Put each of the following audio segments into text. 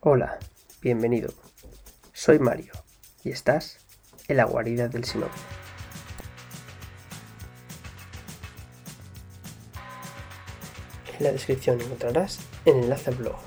Hola, bienvenido. Soy Mario y estás en la guarida del Sinod. En la descripción encontrarás el enlace al blog.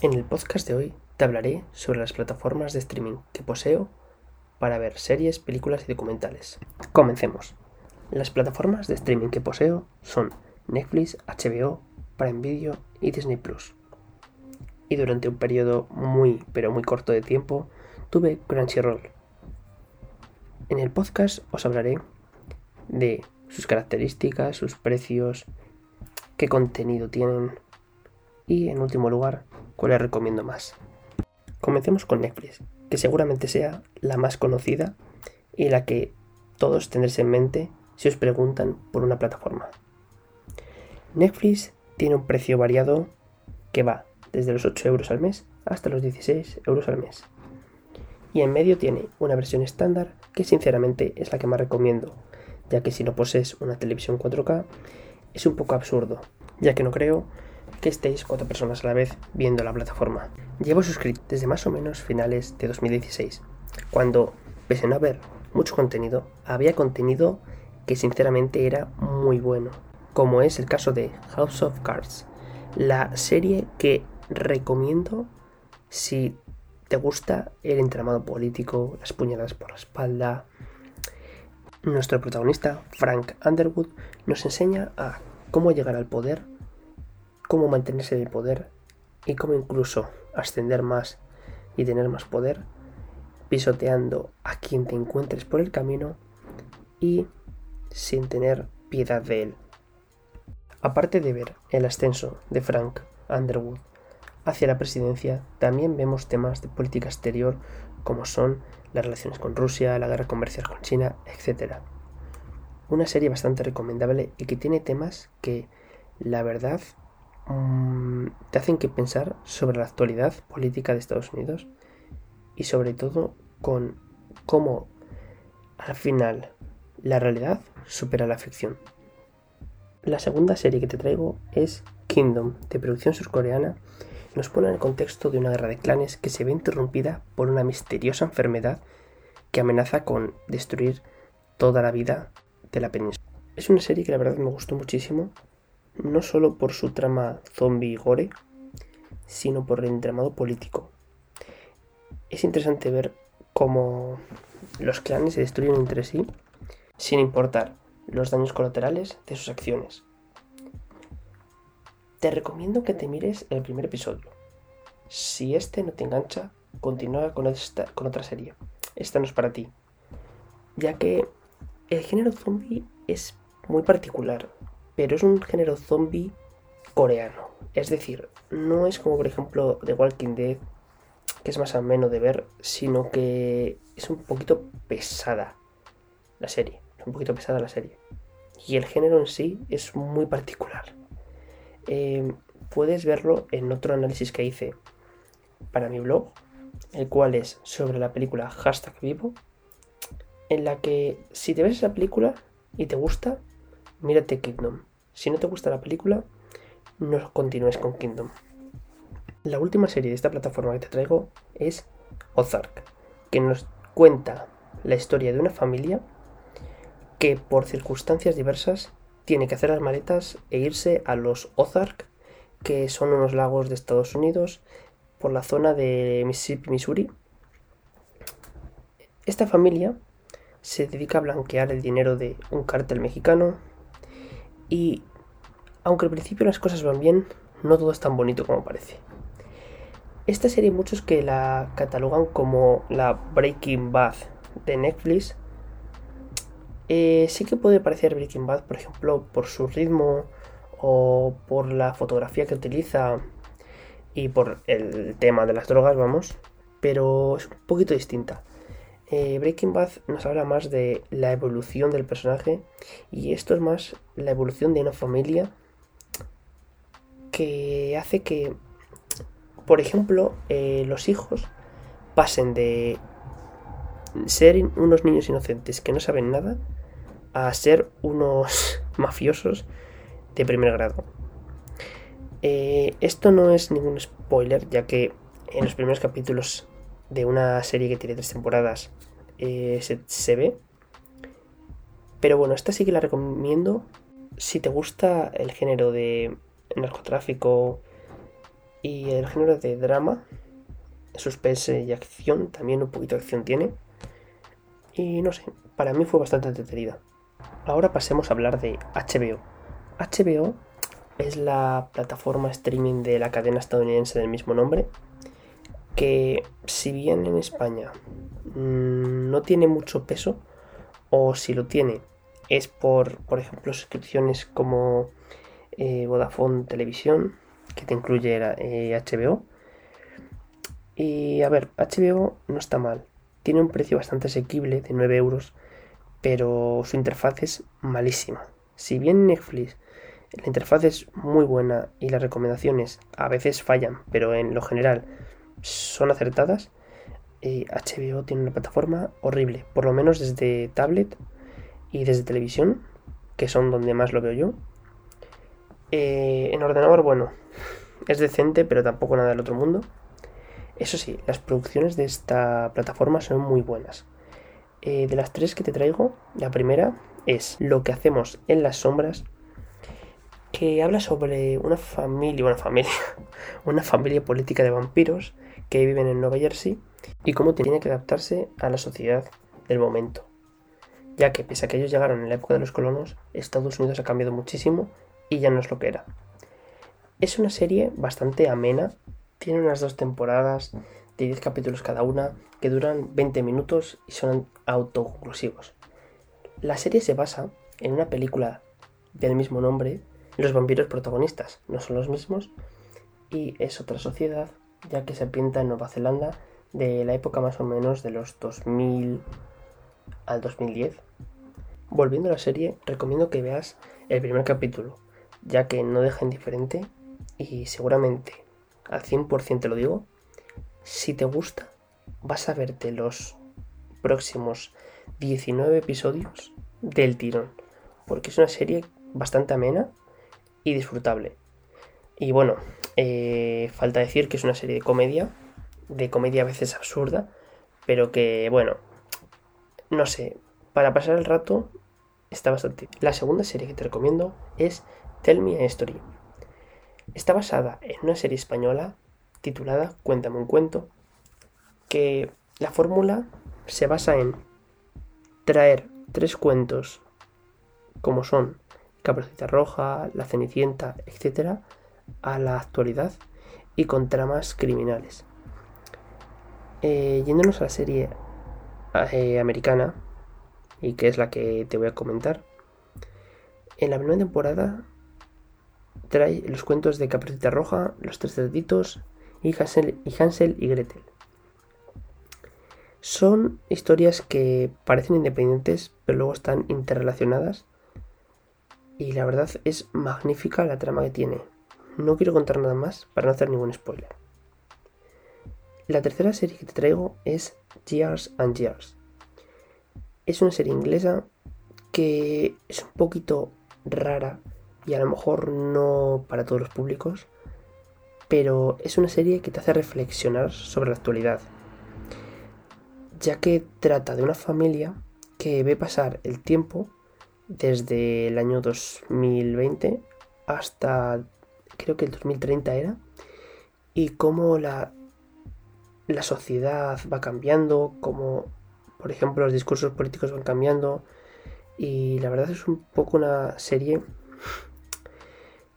En el podcast de hoy te hablaré sobre las plataformas de streaming que poseo para ver series, películas y documentales. Comencemos. Las plataformas de streaming que poseo son Netflix, HBO, Prime Video y Disney Plus. Y durante un periodo muy pero muy corto de tiempo tuve Crunchyroll. En el podcast os hablaré de sus características, sus precios, qué contenido tienen y en último lugar ¿Cuál les recomiendo más? Comencemos con Netflix, que seguramente sea la más conocida y la que todos tendréis en mente si os preguntan por una plataforma. Netflix tiene un precio variado que va desde los 8 euros al mes hasta los 16 euros al mes. Y en medio tiene una versión estándar que sinceramente es la que más recomiendo, ya que si no posees una televisión 4K es un poco absurdo, ya que no creo que estéis cuatro personas a la vez viendo la plataforma. Llevo suscrito desde más o menos finales de 2016, cuando, pese a no haber mucho contenido, había contenido que sinceramente era muy bueno, como es el caso de House of Cards, la serie que recomiendo si te gusta el entramado político, las puñaladas por la espalda. Nuestro protagonista, Frank Underwood, nos enseña a cómo llegar al poder cómo mantenerse en el poder y cómo incluso ascender más y tener más poder, pisoteando a quien te encuentres por el camino y sin tener piedad de él. Aparte de ver el ascenso de Frank Underwood hacia la presidencia, también vemos temas de política exterior como son las relaciones con Rusia, la guerra comercial con China, etc. Una serie bastante recomendable y que tiene temas que, la verdad, Mm, te hacen que pensar sobre la actualidad política de Estados Unidos y sobre todo con cómo al final la realidad supera la ficción. La segunda serie que te traigo es Kingdom, de producción surcoreana. Nos pone en el contexto de una guerra de clanes que se ve interrumpida por una misteriosa enfermedad que amenaza con destruir toda la vida de la península. Es una serie que la verdad me gustó muchísimo no solo por su trama zombie gore, sino por el entramado político. Es interesante ver cómo los clanes se destruyen entre sí sin importar los daños colaterales de sus acciones. Te recomiendo que te mires el primer episodio. Si este no te engancha, continúa con, esta, con otra serie. Esta no es para ti. Ya que el género zombie es muy particular pero es un género zombie coreano. Es decir, no es como por ejemplo The Walking Dead, que es más ameno de ver, sino que es un poquito pesada la serie. Es un poquito pesada la serie. Y el género en sí es muy particular. Eh, puedes verlo en otro análisis que hice para mi blog, el cual es sobre la película Hashtag Vivo, en la que si te ves esa película y te gusta, mírate Kingdom. Si no te gusta la película, no continúes con Kingdom. La última serie de esta plataforma que te traigo es Ozark, que nos cuenta la historia de una familia que por circunstancias diversas tiene que hacer las maletas e irse a los Ozark, que son unos lagos de Estados Unidos, por la zona de Mississippi, Missouri. Esta familia se dedica a blanquear el dinero de un cártel mexicano y aunque al principio las cosas van bien, no todo es tan bonito como parece. Esta serie muchos que la catalogan como la Breaking Bad de Netflix. Eh, sí que puede parecer Breaking Bad, por ejemplo, por su ritmo o por la fotografía que utiliza y por el tema de las drogas, vamos, pero es un poquito distinta. Eh, Breaking Bad nos habla más de la evolución del personaje y esto es más la evolución de una familia que hace que, por ejemplo, eh, los hijos pasen de ser unos niños inocentes que no saben nada a ser unos mafiosos de primer grado. Eh, esto no es ningún spoiler, ya que en los primeros capítulos de una serie que tiene tres temporadas eh, se, ve. Pero bueno, esta sí que la recomiendo si te gusta el género de narcotráfico y el género de drama, suspense y acción, también un poquito de acción tiene. Y no sé, para mí fue bastante entretenida. Ahora pasemos a hablar de HBO. HBO es la plataforma streaming de la cadena estadounidense del mismo nombre, que si bien en España mm, no tiene mucho peso, o si lo tiene, es por, por ejemplo, suscripciones como eh, Vodafone Televisión, que te incluye HBO. Eh, y a ver, HBO no está mal, tiene un precio bastante asequible de 9 euros, pero su interfaz es malísima. Si bien Netflix la interfaz es muy buena y las recomendaciones a veces fallan, pero en lo general son acertadas. HBO tiene una plataforma horrible, por lo menos desde tablet y desde televisión, que son donde más lo veo yo. Eh, en ordenador, bueno, es decente, pero tampoco nada del otro mundo. Eso sí, las producciones de esta plataforma son muy buenas. Eh, de las tres que te traigo, la primera es Lo que hacemos en las sombras, que habla sobre una familia, una familia, una familia política de vampiros que viven en Nueva Jersey y cómo tiene que adaptarse a la sociedad del momento. Ya que pese a que ellos llegaron en la época de los colonos, Estados Unidos ha cambiado muchísimo y ya no es lo que era. Es una serie bastante amena, tiene unas dos temporadas de 10 capítulos cada una que duran 20 minutos y son autoconclusivos. La serie se basa en una película del mismo nombre los vampiros protagonistas no son los mismos y es otra sociedad, ya que se pinta en Nueva Zelanda de la época más o menos de los 2000 al 2010. Volviendo a la serie, recomiendo que veas el primer capítulo, ya que no deja indiferente y seguramente al 100% te lo digo, si te gusta, vas a verte los próximos 19 episodios del tirón, porque es una serie bastante amena y disfrutable. Y bueno, eh, falta decir que es una serie de comedia, de comedia a veces absurda, pero que bueno, no sé, para pasar el rato está bastante. La segunda serie que te recomiendo es Tell Me a Story. Está basada en una serie española titulada Cuéntame un cuento, que la fórmula se basa en traer tres cuentos como son Caperucita Roja, La Cenicienta, etc., a la actualidad y con tramas criminales. Eh, yéndonos a la serie eh, americana, y que es la que te voy a comentar, en la primera temporada trae los cuentos de Caperucita Roja, Los Tres Cerditos y Hansel, y Hansel y Gretel. Son historias que parecen independientes, pero luego están interrelacionadas y la verdad es magnífica la trama que tiene. No quiero contar nada más para no hacer ningún spoiler. La tercera serie que te traigo es Years and Years. Es una serie inglesa que es un poquito rara y a lo mejor no para todos los públicos, pero es una serie que te hace reflexionar sobre la actualidad, ya que trata de una familia que ve pasar el tiempo desde el año 2020 hasta creo que el 2030 era y cómo la, la sociedad va cambiando, cómo por ejemplo los discursos políticos van cambiando y la verdad es un poco una serie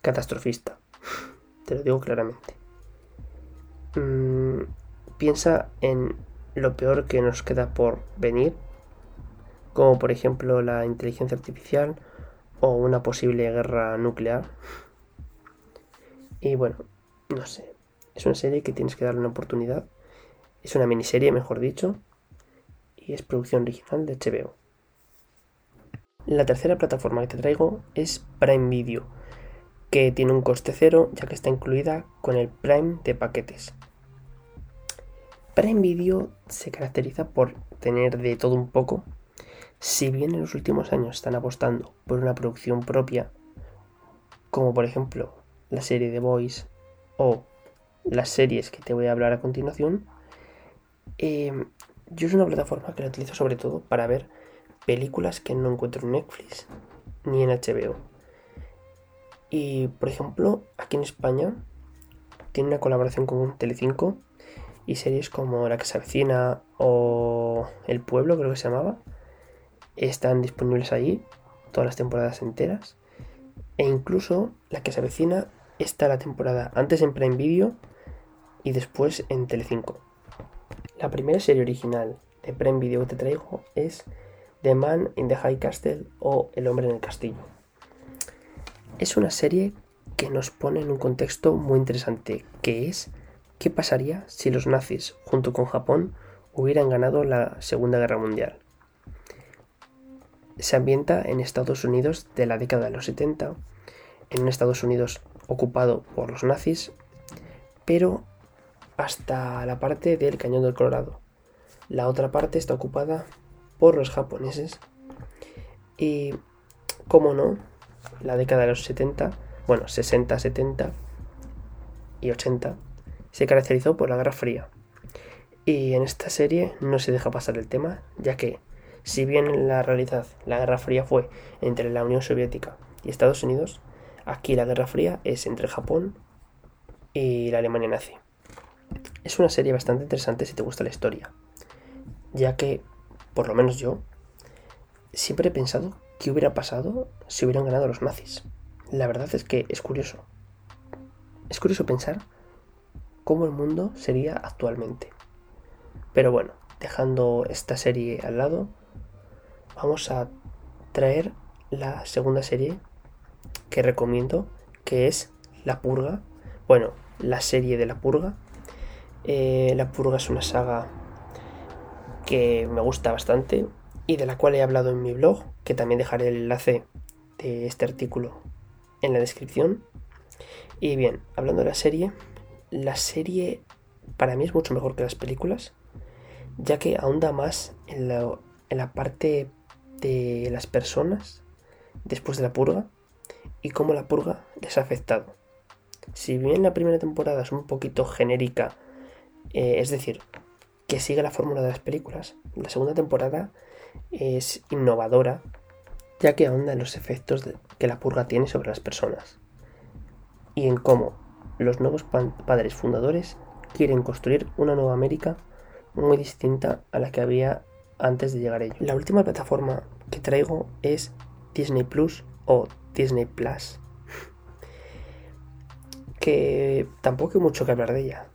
catastrofista, te lo digo claramente. Mm, piensa en lo peor que nos queda por venir como por ejemplo la inteligencia artificial o una posible guerra nuclear, Y bueno, no sé. Es una serie que tienes que darle una oportunidad. Es una miniserie, mejor dicho. Y es producción original de HBO. La tercera plataforma que te traigo es Prime Video, que tiene un coste cero ya que está incluida con el Prime de paquetes. Prime Video se caracteriza por tener de todo un poco. Si bien en los últimos años están apostando por una producción propia, como por ejemplo la serie The Voice o las series que te voy a hablar a continuación, eh, yo es una plataforma que la utilizo sobre todo para ver películas que no encuentro en Netflix ni en HBO. Y por ejemplo, aquí en España tiene una colaboración con Telecinco y series como La que se avecina o El pueblo, creo que se llamaba, están disponibles allí todas las temporadas enteras. E incluso La que se avecina está la temporada antes en Prime Video y después en Telecinco. La primera serie original de Prime Video que te traigo es The Man in the High Castle o El hombre en el castillo. Es una serie que nos pone en un contexto muy interesante, que es qué pasaría si los nazis, junto con Japón, hubieran ganado la Segunda Guerra Mundial. Se ambienta en Estados Unidos de la década de los 70, en un Estados Unidos ocupado por los nazis, pero hasta la parte del Cañón del Colorado. La otra parte está ocupada por los japoneses. Y, como no, la década de los 70, bueno, 60, 70 y 80, se caracterizó por la Guerra Fría. Y en esta serie no se deja pasar el tema, ya que, si bien en la realidad la Guerra Fría fue entre la Unión Soviética y Estados Unidos, aquí la Guerra Fría es entre Japón y la Alemania nazi. Es una serie bastante interesante si te gusta la historia, ya que por lo menos yo, siempre he pensado qué hubiera pasado si hubieran ganado los nazis. La verdad es que es curioso. Es curioso pensar cómo el mundo sería actualmente. Pero bueno, dejando esta serie al lado, vamos a traer la segunda serie que recomiendo, que es La Purga. Bueno, la serie de La Purga. Eh, la Purga es una saga que me gusta bastante y de la cual he hablado en mi blog, que también dejaré el enlace de este artículo en la descripción. Y bien, hablando de la serie, la serie para mí es mucho mejor que las películas, ya que ahonda más en la, en la parte de las personas después de la purga y cómo la purga les ha afectado. Si bien la primera temporada es un poquito genérica, eh, es decir, que sigue la fórmula de las películas. La segunda temporada es innovadora, ya que ahonda en los efectos que la purga tiene sobre las personas y en cómo los nuevos padres fundadores quieren construir una nueva América muy distinta a la que había antes de llegar a. La última plataforma que traigo es Disney Plus o Disney Plus, que tampoco hay mucho que hablar de ella,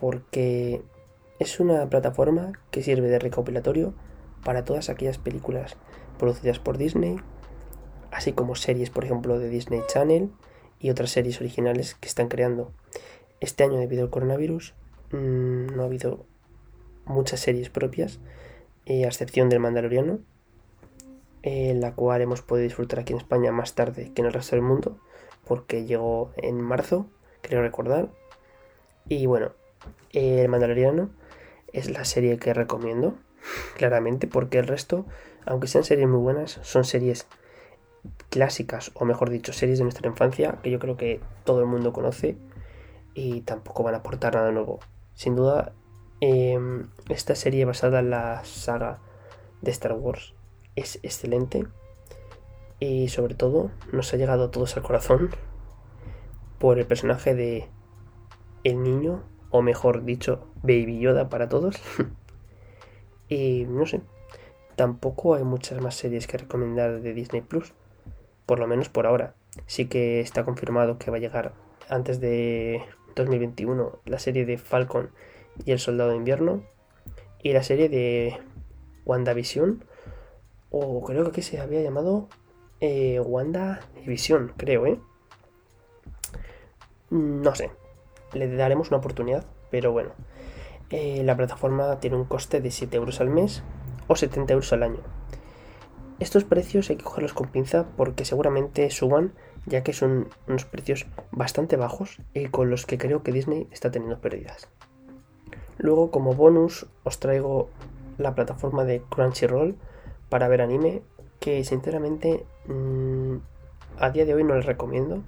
porque es una plataforma que sirve de recopilatorio para todas aquellas películas producidas por Disney, así como series, por ejemplo, de Disney Channel y otras series originales que están creando. Este año, debido al coronavirus, mm, no ha habido muchas series propias, eh, a excepción del Mandaloriano, en la cual hemos podido disfrutar aquí en España más tarde que en el resto del mundo, porque llegó en marzo, creo recordar. Y bueno, el Mandaloriano es la serie que recomiendo, claramente, porque el resto, aunque sean series muy buenas, son series clásicas, o mejor dicho, series de nuestra infancia, que yo creo que todo el mundo conoce y tampoco van a aportar nada nuevo. Sin duda, em, esta serie basada en la saga de Star Wars es excelente y sobre todo nos ha llegado a todos al corazón por el personaje de el niño o mejor dicho, Baby Yoda para todos. y no sé, tampoco hay muchas más series que recomendar de Disney Plus, por lo menos por ahora. Sí que está confirmado que va a llegar antes de 2021 la serie de Falcon y el Soldado de Invierno y la serie de WandaVision, o creo que se había llamado eh, Wanda Vision, creo, ¿eh? No sé, le daremos una oportunidad, pero bueno. Eh, la plataforma tiene un coste de 7 euros al mes o 70 euros al año. Estos precios hay que cogerlos con pinza porque seguramente suban, ya que son unos precios bastante bajos y con los que creo que Disney está teniendo pérdidas. Luego, como bonus, os traigo la plataforma de Crunchyroll para ver anime, que sinceramente mm, a día de hoy no les recomiendo.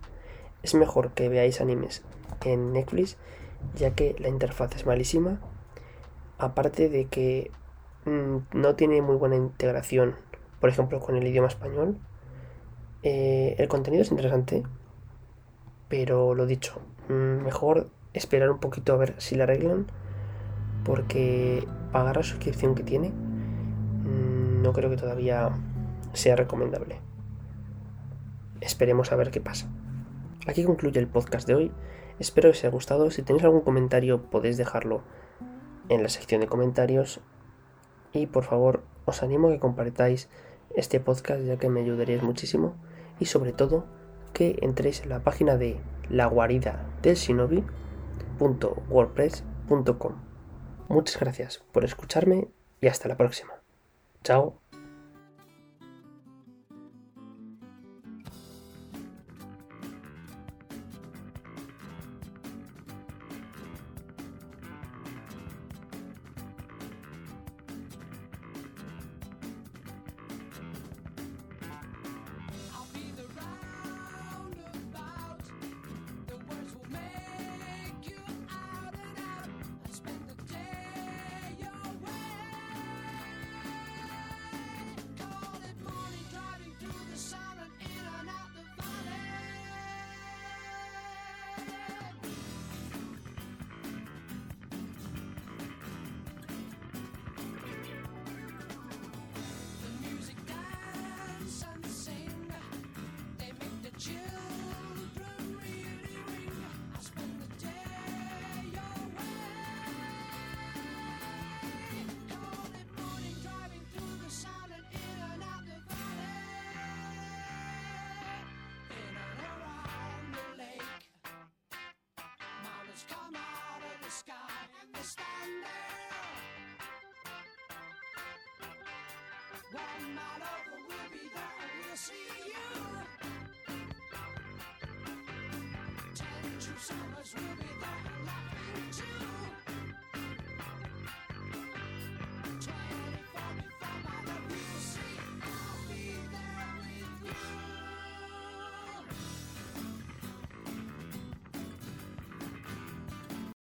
Es mejor que veáis animes en Netflix, ya que la interfaz es malísima. Aparte de que mm, no tiene muy buena integración, por ejemplo, con el idioma español. Eh, el contenido es interesante, pero lo dicho, mm, mejor esperar un poquito a ver si la arreglan porque pagar la suscripción que tiene mm, no creo que todavía sea recomendable. Esperemos a ver qué pasa. Aquí concluye el podcast de hoy. Espero que os haya gustado. Si tenéis algún comentario podéis dejarlo en la sección de comentarios. Y por favor os animo a que compartáis este podcast ya que me ayudaríais muchísimo. Y sobre todo que entréis en la página de la guarida del. Muchas gracias por escucharme y hasta la próxima. Chao. see